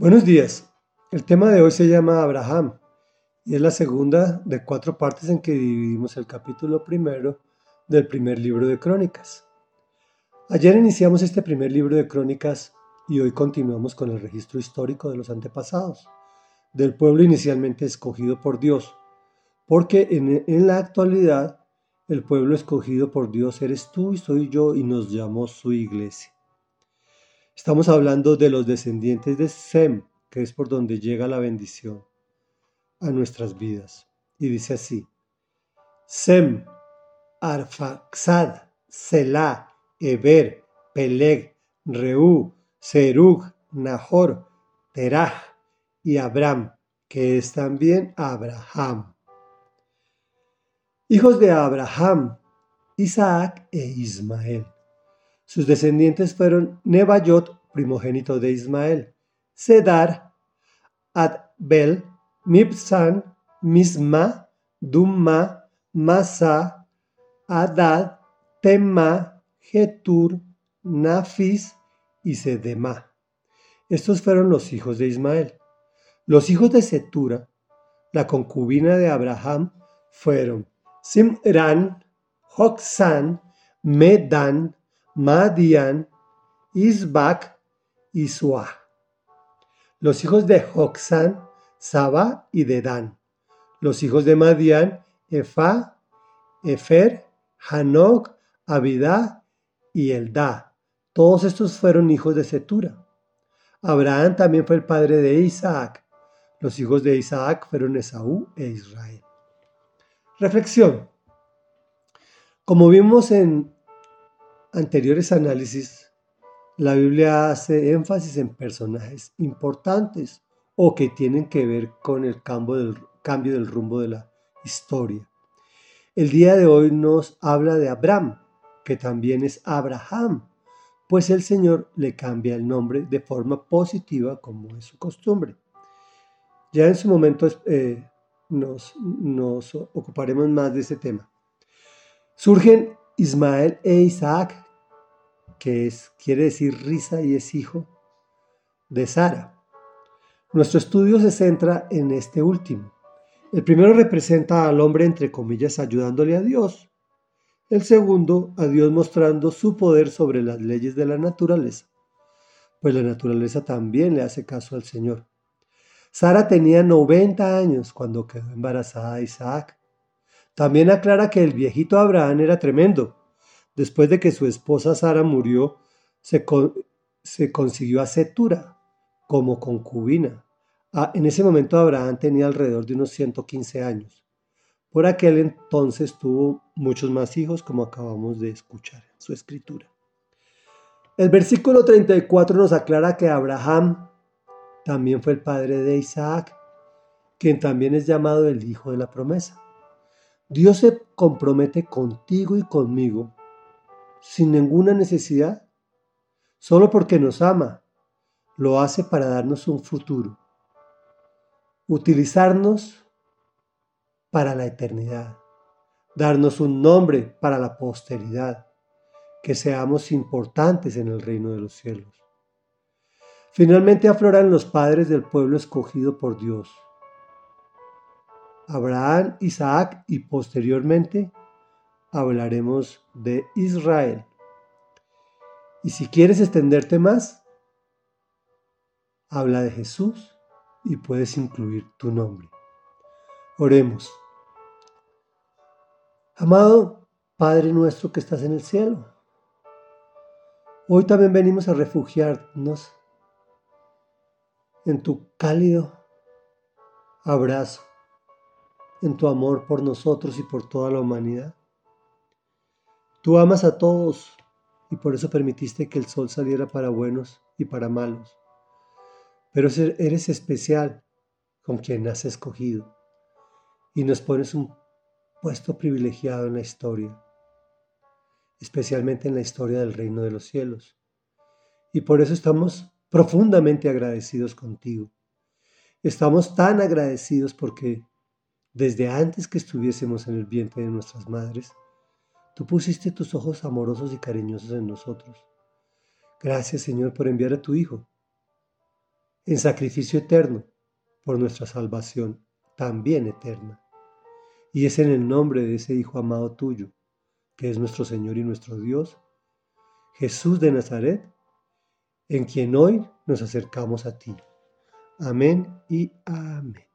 Buenos días. El tema de hoy se llama Abraham y es la segunda de cuatro partes en que dividimos el capítulo primero del primer libro de Crónicas. Ayer iniciamos este primer libro de Crónicas y hoy continuamos con el registro histórico de los antepasados, del pueblo inicialmente escogido por Dios, porque en, la actualidad el pueblo escogido por Dios eres tú y soy yo y nos llamó su iglesia. Estamos hablando de los descendientes de Sem, que es por donde llega la bendición a nuestras vidas. Y dice así, Sem, Arfaxad, Selah, Eber, Peleg, Reú, Serug, Nahor, Terah y Abram, que es también Abraham. Hijos de Abraham, Isaac e Ismael. Sus descendientes fueron Nebayot, primogénito de Ismael, Sedar, Adbel, Mibsan, Misma, Dumma, Masa, Adad, Tema, Getur, Nafis y Sedema. Estos fueron los hijos de Ismael. Los hijos de Setura, la concubina de Abraham, fueron Simran, Joxan, Medan, Madian, Isbak y Suah. Los hijos de Joxan, Saba y Dedan. Los hijos de Madian, Efa, Efer, Hanok, Abidá y Eldá. Todos estos fueron hijos de Setura. Abraham también fue el padre de Isaac. Los hijos de Isaac fueron Esaú e Israel. Reflexión. Como vimos en anteriores análisis, la Biblia hace énfasis en personajes importantes o que tienen que ver con el cambio del, cambio del rumbo de la historia. El día de hoy nos habla de Abraham, que también es Abraham, pues el Señor le cambia el nombre de forma positiva como es su costumbre. Ya en su momento eh, nos, nos ocuparemos más de ese tema. Surgen Ismael e Isaac, que es, quiere decir risa y es hijo de Sara. Nuestro estudio se centra en este último. El primero representa al hombre, entre comillas, ayudándole a Dios. El segundo, a Dios mostrando su poder sobre las leyes de la naturaleza, pues la naturaleza también le hace caso al Señor. Sara tenía 90 años cuando quedó embarazada de Isaac. También aclara que el viejito Abraham era tremendo. Después de que su esposa Sara murió, se, consiguió a Setura como concubina. Ah, en ese momento Abraham tenía alrededor de unos 115 años. Por aquel entonces tuvo muchos más hijos, como acabamos de escuchar en su escritura. El versículo 34 nos aclara que Abraham también fue el padre de Isaac, quien también es llamado el hijo de la promesa. Dios se compromete contigo y conmigo sin ninguna necesidad, solo porque nos ama. Lo hace para darnos un futuro, utilizarnos para la eternidad, darnos un nombre para la posteridad, que seamos importantes en el reino de los cielos. Finalmente afloran los padres del pueblo escogido por Dios Abraham, Isaac y posteriormente hablaremos de Israel. Y si quieres extenderte más, habla de Jesús y puedes incluir tu nombre. Oremos. Amado Padre nuestro que estás en el cielo, hoy también venimos a refugiarnos en tu cálido abrazo en tu amor por nosotros y por toda la humanidad. Tú amas a todos y por eso permitiste que el sol saliera para buenos y para malos. Pero eres especial con quien has escogido y nos pones un puesto privilegiado en la historia, especialmente en la historia del reino de los cielos. Y por eso estamos profundamente agradecidos contigo. Estamos tan agradecidos porque desde antes que estuviésemos en el vientre de nuestras madres, tú pusiste tus ojos amorosos y cariñosos en nosotros. Gracias Señor por enviar a tu Hijo, en sacrificio eterno por nuestra salvación, también eterna. Y es en el nombre de ese Hijo amado tuyo, que es nuestro Señor y nuestro Dios, Jesús de Nazaret, en quien hoy nos acercamos a ti. Amén y amén.